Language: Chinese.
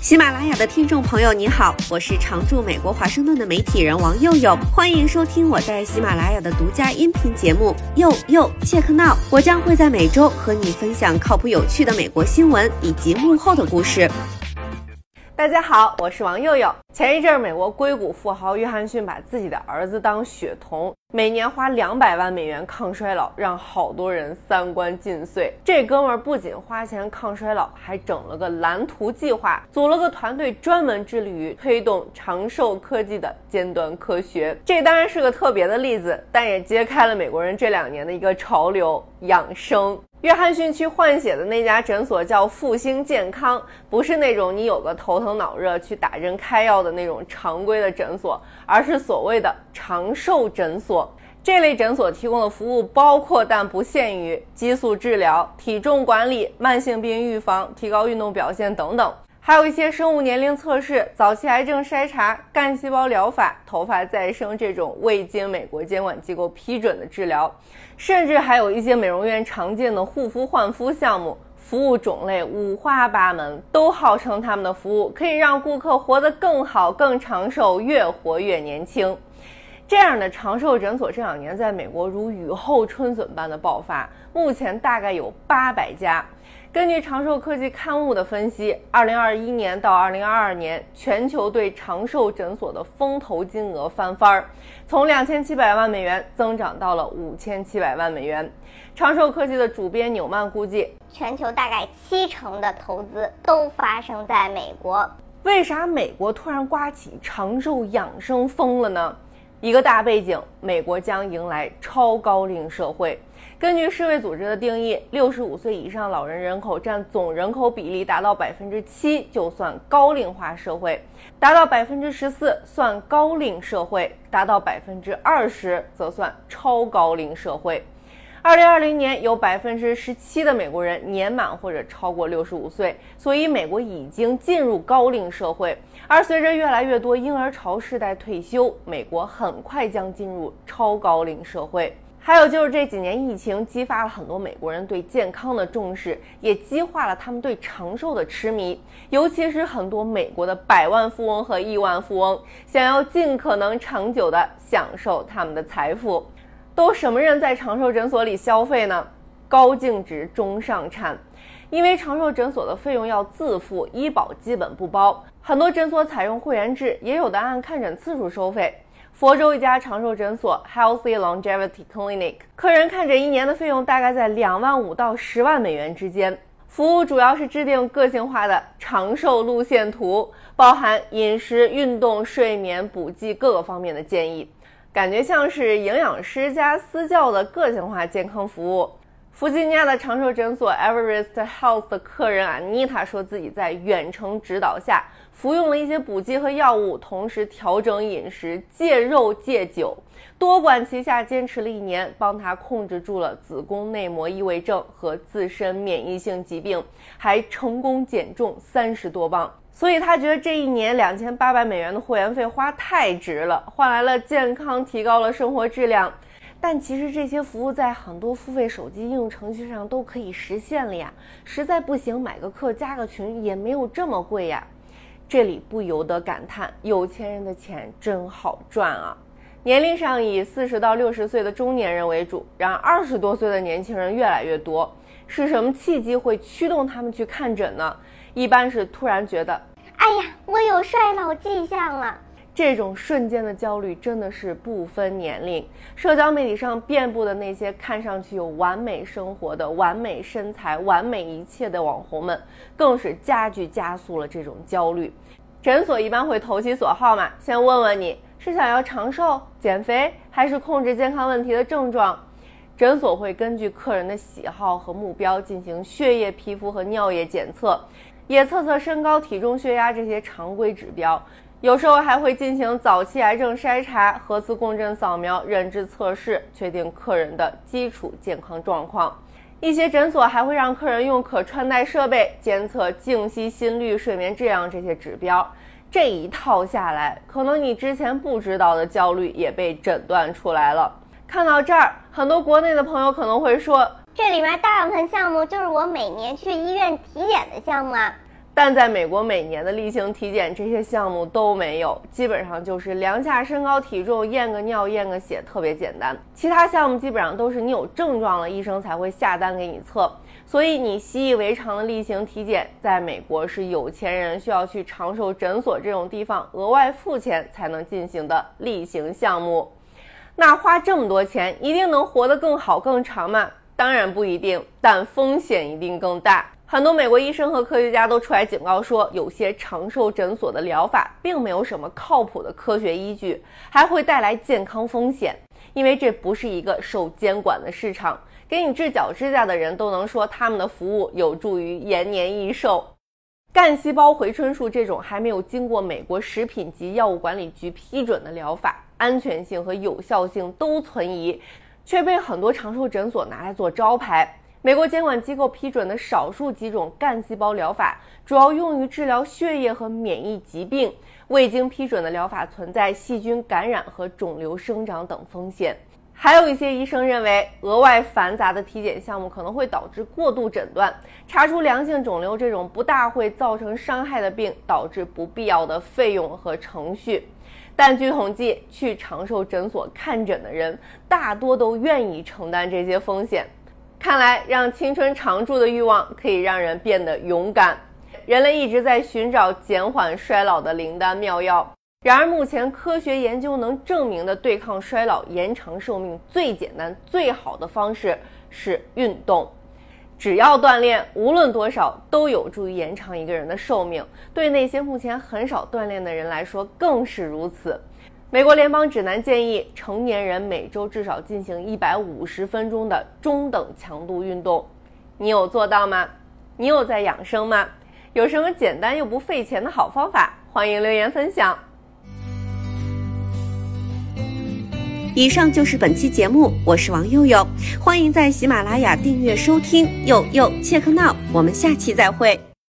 喜马拉雅的听众朋友，你好，我是常驻美国华盛顿的媒体人王佑佑，欢迎收听我在喜马拉雅的独家音频节目《佑佑切克闹》，我将会在每周和你分享靠谱有趣的美国新闻以及幕后的故事。大家好，我是王佑佑。前一阵，美国硅谷富豪约翰逊把自己的儿子当血童，每年花两百万美元抗衰老，让好多人三观尽碎。这哥们儿不仅花钱抗衰老，还整了个蓝图计划，组了个团队，专门致力于推动长寿科技的尖端科学。这当然是个特别的例子，但也揭开了美国人这两年的一个潮流——养生。约翰逊去换血的那家诊所叫复兴健康，不是那种你有个头疼脑热去打针开药的那种常规的诊所，而是所谓的长寿诊所。这类诊所提供的服务包括但不限于激素治疗、体重管理、慢性病预防、提高运动表现等等。还有一些生物年龄测试、早期癌症筛查、干细胞疗法、头发再生这种未经美国监管机构批准的治疗，甚至还有一些美容院常见的护肤焕肤项目，服务种类五花八门，都号称他们的服务可以让顾客活得更好、更长寿，越活越年轻。这样的长寿诊所这两年在美国如雨后春笋般的爆发，目前大概有八百家。根据长寿科技刊物的分析，二零二一年到二零二二年，全球对长寿诊所的风投金额翻番儿，从两千七百万美元增长到了五千七百万美元。长寿科技的主编纽曼估计，全球大概七成的投资都发生在美国。为啥美国突然刮起长寿养生风了呢？一个大背景，美国将迎来超高龄社会。根据世卫组织的定义，六十五岁以上老人人口占总人口比例达到百分之七，就算高龄化社会；达到百分之十四算高龄社会；达到百分之二十则算超高龄社会。二零二零年，有百分之十七的美国人年满或者超过六十五岁，所以美国已经进入高龄社会。而随着越来越多婴儿潮世代退休，美国很快将进入超高龄社会。还有就是这几年疫情激发了很多美国人对健康的重视，也激化了他们对长寿的痴迷。尤其是很多美国的百万富翁和亿万富翁，想要尽可能长久地享受他们的财富。都什么人在长寿诊所里消费呢？高净值中上产，因为长寿诊所的费用要自付，医保基本不包。很多诊所采用会员制，也有的按看诊次数收费。佛州一家长寿诊所 Healthy Longevity Clinic，客人看诊一年的费用大概在两万五到十万美元之间。服务主要是制定个性化的长寿路线图，包含饮食、运动、睡眠、补剂各个方面的建议，感觉像是营养师加私教的个性化健康服务。弗吉尼亚的长寿诊所 Everest Health 的客人啊，妮塔说自己在远程指导下服用了一些补剂和药物，同时调整饮食、戒肉戒酒，多管齐下，坚持了一年，帮他控制住了子宫内膜异位症和自身免疫性疾病，还成功减重三十多磅。所以他觉得这一年两千八百美元的会员费花太值了，换来了健康，提高了生活质量。但其实这些服务在很多付费手机应用程序上都可以实现了呀，实在不行买个课加个群也没有这么贵呀。这里不由得感叹，有钱人的钱真好赚啊！年龄上以四十到六十岁的中年人为主，然而二十多岁的年轻人越来越多。是什么契机会驱动他们去看诊呢？一般是突然觉得，哎呀，我有衰老迹象了。这种瞬间的焦虑真的是不分年龄，社交媒体上遍布的那些看上去有完美生活的完美身材、完美一切的网红们，更是加剧加速了这种焦虑。诊所一般会投其所好嘛，先问问你是想要长寿、减肥，还是控制健康问题的症状。诊所会根据客人的喜好和目标进行血液、皮肤和尿液检测，也测测身高、体重、血压这些常规指标。有时候还会进行早期癌症筛查、核磁共振扫描、认知测试，确定客人的基础健康状况。一些诊所还会让客人用可穿戴设备监测静息、心率、睡眠质量这些指标。这一套下来，可能你之前不知道的焦虑也被诊断出来了。看到这儿，很多国内的朋友可能会说：“这里面大部分项目就是我每年去医院体检的项目啊。”但在美国，每年的例行体检这些项目都没有，基本上就是量下身高体重、验个尿、验个血，特别简单。其他项目基本上都是你有症状了，医生才会下单给你测。所以你习以为常的例行体检，在美国是有钱人需要去长寿诊所这种地方额外付钱才能进行的例行项目。那花这么多钱，一定能活得更好更长吗？当然不一定，但风险一定更大。很多美国医生和科学家都出来警告说，有些长寿诊所的疗法并没有什么靠谱的科学依据，还会带来健康风险。因为这不是一个受监管的市场，给你治脚指甲的人都能说他们的服务有助于延年益寿。干细胞回春术这种还没有经过美国食品及药物管理局批准的疗法，安全性和有效性都存疑，却被很多长寿诊所拿来做招牌。美国监管机构批准的少数几种干细胞疗法，主要用于治疗血液和免疫疾病。未经批准的疗法存在细菌感染和肿瘤生长等风险。还有一些医生认为，额外繁杂的体检项目可能会导致过度诊断，查出良性肿瘤这种不大会造成伤害的病，导致不必要的费用和程序。但据统计，去长寿诊所看诊的人，大多都愿意承担这些风险。看来，让青春常驻的欲望可以让人变得勇敢。人类一直在寻找减缓衰老的灵丹妙药，然而目前科学研究能证明的对抗衰老、延长寿命最简单、最好的方式是运动。只要锻炼，无论多少都有助于延长一个人的寿命。对那些目前很少锻炼的人来说，更是如此。美国联邦指南建议成年人每周至少进行一百五十分钟的中等强度运动，你有做到吗？你有在养生吗？有什么简单又不费钱的好方法？欢迎留言分享。以上就是本期节目，我是王佑佑，欢迎在喜马拉雅订阅收听。佑佑切克闹，我们下期再会。